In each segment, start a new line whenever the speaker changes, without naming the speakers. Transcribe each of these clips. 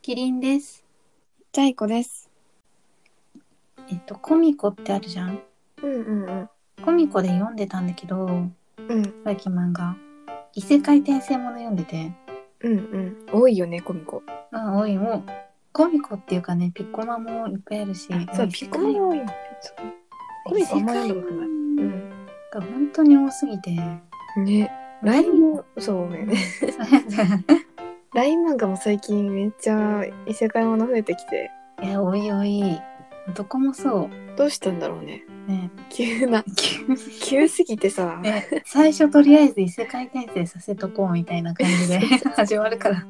キリンです。
ジャイコです。
えっと、コミコってあるじゃん。
うんうんうん。
コミコで読んでたんだけど、
うん
最近漫画。異世界転生もの読んでて。
うんうん。多いよね、コミコ。
あ、多い、もう、コミコっていうかね、ピッコマもいっぱいあるし。
そう、
も
ピッコマも多いコミコあんま読んだことない。うん。
が本当に多すぎて。
ね。ラインも、そうね。ライン漫画も最近めっちゃ異世界もの増えてきて、
いや、多い多い。どこもそ
どうしたんだろうね。
う。ね。
急な、
急
急すぎてさ。
ね、最初とりあえず異世界転生させとこうみたいな感じで始まるから。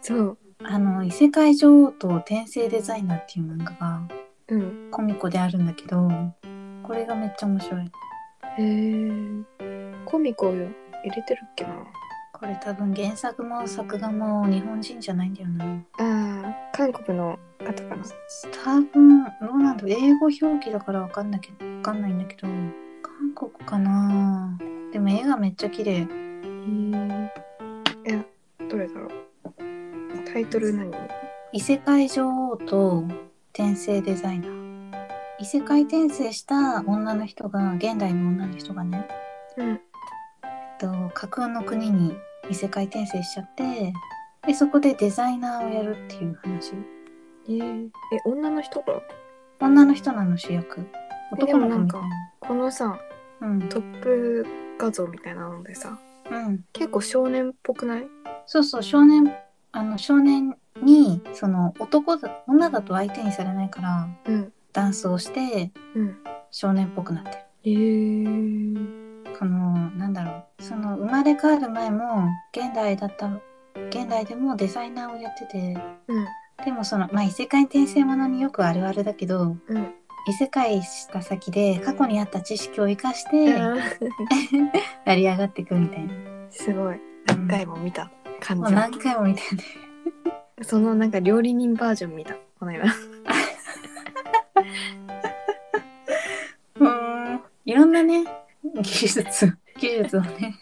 そう。
あの、異世界女王と転生デザイナーっていう漫画が
うん。
コミコであるんだけど、これがめっちゃ面白い。
へえ。コミコ入れてるっけな。
これ多分原作も作画も日本人じゃないんだよな。
ああ、韓国の方かな。
多分、どうなんだ。英語表記だからわかんなきゃ、わかんないんだけど、韓国かなでも絵がめっちゃ綺麗。
へえ。いや、どれだろう。タイトル何？
異世界女王と転生デザイナー。異世界転生した女の人が、現代の女の人がね、
うん。
えっと、架空の国に異世界転生しちゃって、で、そこでデザイナーをやるっていう話。
えー、え、女の人が？
女の人なの主役。男の子みた
このさ、
な。うん。
トップ画像みたいなのでさ、
うん。
結構少年っぽくない？
そうそう、少年、あの、少年に、その、男だ、女だと相手にされないから、
うん。
ダンスをして、
うん。
少年っぽくなってる。
えー。
この、なんだろう。その、生まれ変わる前も、現代だった、現代でもデザイナーをやってて、
うん。
でもその、まあ、異世界転生ものによくあるあるだけど、
うん。
異世界した先で過去にあった知識を生かして
あー
成り上がっていくみたいな。
すごい。何回も見た感じ。
もう何回も見てね。
そのなんか料理人バージョン見た。この間。
うん。いろんなね、技術、技術をね。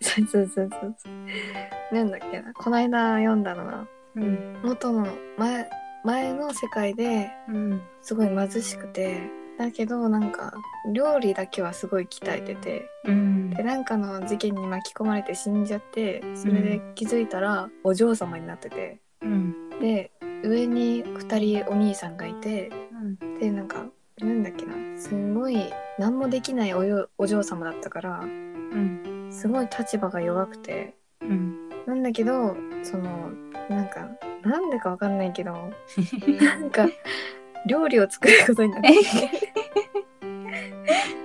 そうそうそうそうそう。なんだっけな。この間読んだのは、
うん。
元の前、前の世界で
うん。
すごい貧しくて、だけどなんか料理だけはすごい鍛えてて、
うん
で。なんかの事件に巻き込まれて死んじゃってそれで気づいたらお嬢様になってて
うん。
で上に2人お兄さんがいて
うん。
でなんかなんだっけなすごい何もできないおよお嬢様だったから
うん。
すごい立場が弱くて
うん。
なんだけどそのなんかなんでかわかんないけどなんか料理を作ることになって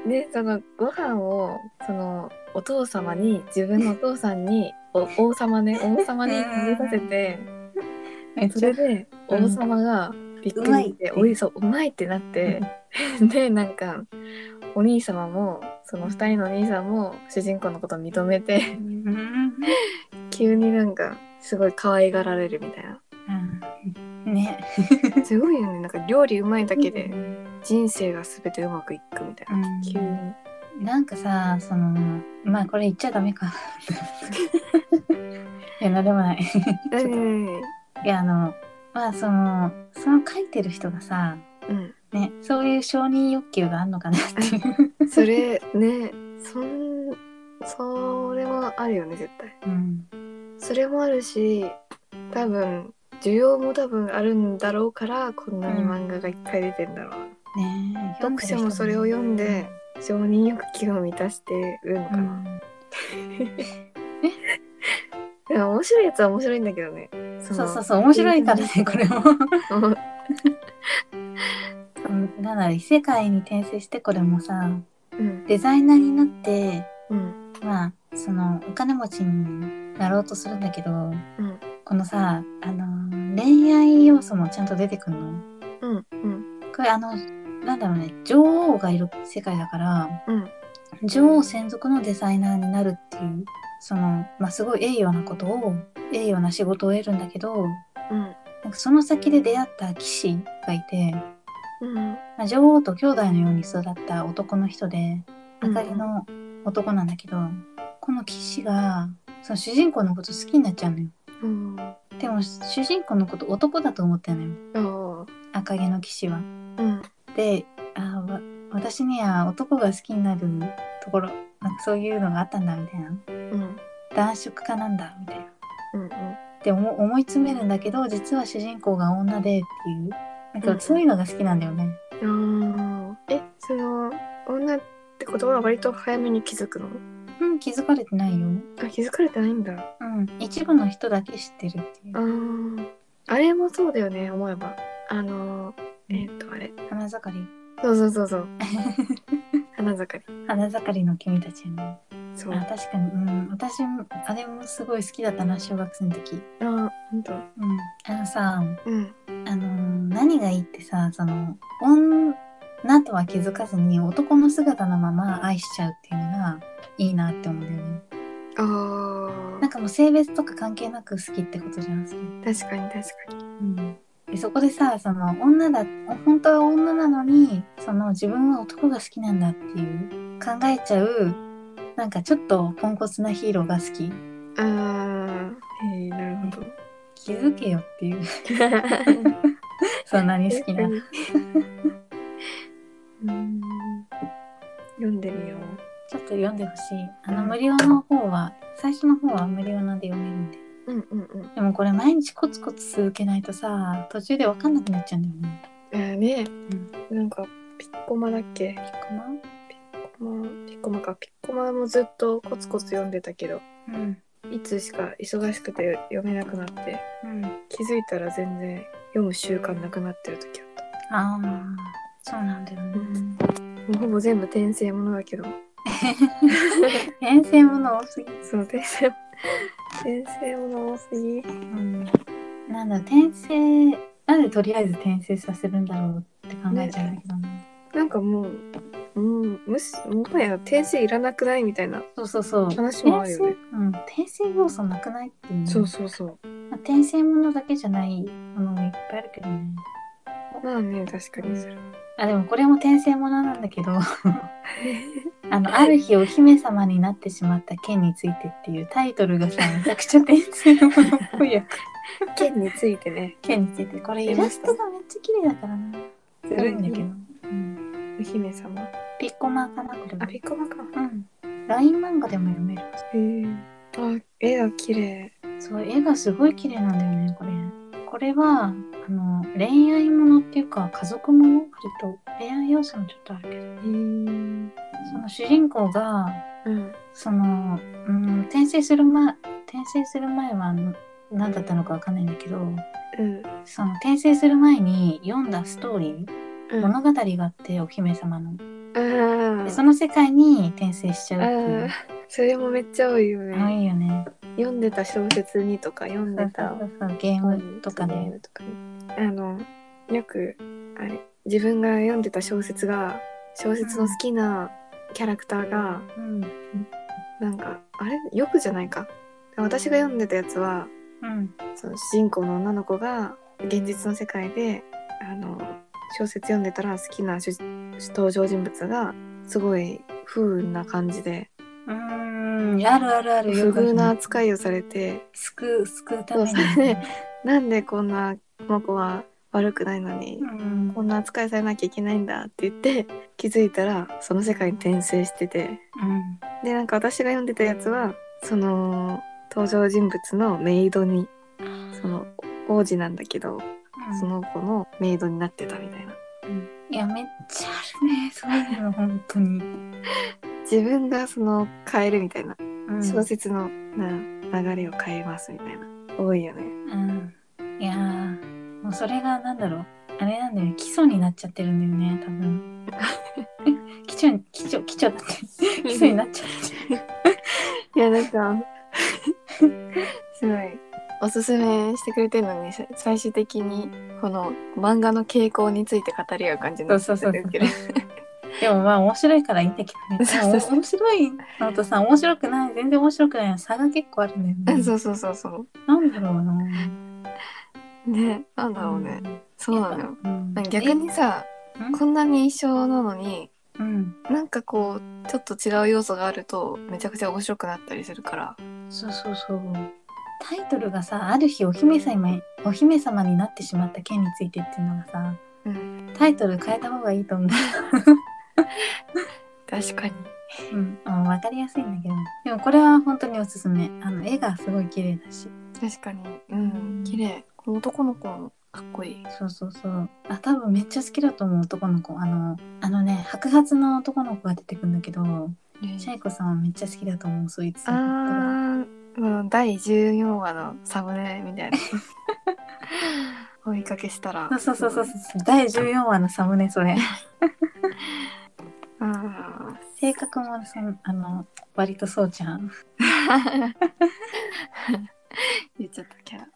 でそのご飯をそのお父様に自分のお父さんにお王様ね王様に食べさせて
めっちゃ
それで王様がびっくりして
うまい
おいそううまいってなってでなんかお兄様もその2人のお兄さんも主人公のことを認めて
うん。
急になんかすごい可愛がられるみたいな
うん。ね。
すごいよねなんか料理うまいだけで人生が全てうまくいくみたいな、
うん
急に
なんかさ、その、まあこれ言っちゃダメか。いや、なんでもない。
うん
いや、あの、まあその、その書いてる人がさ、
うん
ね、そういう承認欲求があるのかなっていう。
それねそんそれもあるよね絶対。
うん。
それもあるし多分需要も多分あるんだろうからこんなに漫画がいっぱい出てんだろう。な、
ねえ
読者もそれを読んで、承認欲求を満たしてるのかな、
うん、
でも面白いやつは面白いんだけどね。そ
うそうそう、面白いからね、これも。なんだろう、異世界に転生してこれもさ、
うん。
デザイナーになって、
うん。
まあ、その、お金持ちになろうとするんだけど、
うん。
このさ、あの、恋愛要素もちゃんと出てくるの？
うんうん。
これあの、なんだろうね、女王がいる世界だから、
うん。
女王専属のデザイナーになるっていう、その、まあ、すごい栄誉なことを、栄誉な仕事を得るんだけど、
うん。
なんかその先で出会った騎士がいて、
うん。
まあ、女王と兄弟のように育った男の人で、
うん。
明かりの男なんだけど、この騎士が、その主人公のこと好きになっちゃうのよ。
うん。
でも主人公のこと男だと思ってんのよ。
あ
赤毛の騎士は。
あうん。
であわ私には男が好きになるところなんかそういうのがあったんだみたいな。
うん。
男色家なんだみたいな。
うんうん。
で思思い詰めるんだけど実は主人公が女でっていうなん
うん
かそういうのが好きなんだよね。
あー。えその女ってことは割と早めに気づくの？
うん気づかれてないよ。
あ気づかれてないんだ。
うん一部の人だけ知ってるっていう。
あ。ー。あれもそうだよね思えば。あのえっ、とあれ。
花盛り。
そうそうそうそう。花盛り。
花盛りの君たちよね。
そう。
あ確かに、うん、私もあれもすごい好きだったな小学生の時。
あーほんと
うん、あのさ
うん
あのー何がいいってさその女とは気づかずに男の姿のまま愛しちゃうっていうのがいいなって思うんだよね。
あ
なんかもう性別とか関係なく好きってことじゃんそれ。
ー確かに確かに。
うん。でそこでさその女だ本当は女なのにその自分は男が好きなんだっていう考えちゃうなんかちょっとポンコツなヒーローが好き。
あー。へえなるほど
気づけよっていう。そんなに好きな。
読んでみよ
ちょっと読んでほしい。あの無料の方は最初の方は無料なんで読めるんで。
ううんうんうん。
でもこれ毎日コツコツ続けないとさ途中で分かんなくなっちゃうんだよね。
あーね。
うん。
なんかピッコマだっけ？
コマ？
ピッコマ？ピッコマか。ピッコマもずっとコツコツ読んでたけど。
うん
いつしか忙しくて読めなくなって
うん。
気づいたら全然読む習慣なくなってる時あった。
ああそうなんだよね、
もうほぼ全部転生ものだけど。
転生もの多すぎ。
そう転生転生もの多すぎ。
うん。なんだ転生なんでとりあえず転生させるんだろうって考えちゃうんだけどね。
なんかもううんむしもはや転生いらなくないみたいな
そうそうそう。
話もあるよね。
うん、転生要素なくないっていうね。
そうそうそう。
まあ転生ものだけじゃないものもいっぱいあるけどね。
まあね確かにそれ。
あでもこれも転生ものなんだけど。あのある日お姫様になってしまった剣についてっていうタイトルがさめちゃくちゃ転生ものっぽいや
剣についてね。
剣について。これイラストがめっちゃ綺麗だからな。ずるいんだけど、うん、
お姫様
ピッコマかなこれは。
あピッコマか。
うん。LINE 漫画でも読める。
へえ。あ絵が綺麗。
そう、絵がすごい綺麗なんだよね、これ。これは、あの、恋愛ものっていうか、家族もの？割と。恋愛要素もちょっとあるけど、
へえ。
その主人公が、
うん。
その、うん、転生する前、転生する前は何だったのかわかんないんだけど、
うん。
その転生する前に読んだストーリー、
うん。
物語があって、お姫様の。
あ
でその世界に転生しちゃう
あ
っていう
あ。それもめっちゃ多いよ
あ
ね
いいよね。
読んでた小説にとか読んでた
そうそうそうゲームとか
ゲー
ね。
ムとかねあのよくあれ自分が読んでた小説が小説の好きなキャラクターが
うん。
なんかあれ？よくじゃないか私が読んでたやつは
うん。
その主人公の女の子が現実の世界であの小説読んでたら好きな主登場人物がすごい不運な感じで
うーん、あるあるある。
不遇な扱いをされて
救う、救うために。
そうそれでなんでこんなこの子は悪くないのに
うん。
こんな扱いされなきゃいけないんだって言って気づいたらその世界に転生してて
うん。
でなんか私が読んでたやつはその登場人物のメイドにその王子なんだけどその子のメイドになってたみたいな
いや、めっちゃあるね。そういうの、本当に。
自分がその変えるみたいな
うん。
小説のな流れを変えますみたいな多いよね
うん。いやー、もうそれがなんだろう。あれなんだよね。基礎になっちゃってるんだよね、多分。基礎に、基礎、基礎だって。基礎になっちゃってる。
いやなんかすごいおすすめしてくれてるのにさ最終的にこの漫画の傾向について語り合う感じになってるけど。
でもまあ面白いからいいんだけどね。
そうそう
面白いのとさ、面白くない、全然面白くないの差が結構あるんだよね。
そうそうそうそう。
なんだろうな。
ねなんだろうね、そうなのよ。
うん。
逆にさ
ん？
こんなに一緒なのに
うん。
なんかこうちょっと違う要素があるとめちゃくちゃ面白くなったりするから。
そうそうそう。タイトルがさある日お姫様お姫様になってしまった件についてっていうのがさ
うん。
タイトル変えた方がいいと思う。
確かに。
うん、あ分かりやすいんだけど。でもこれは本当におすすめ。あの絵がすごい綺麗だし。
確かに。うん。綺麗。この男の子もかっこいい。
そうそうそう。あ多分めっちゃ好きだと思う男の子。あのあのね白髪の男の子が出てくるんだけどシャイコさんはめっちゃ好きだと思うそいつ
あ第14話のサムネみたいな。追いかけしたら。
そうそうそうそうそう。第14話のサムネそれ。
あ
性格もそのあの割とそうちゃん。
ー 言っちゃった。キャラ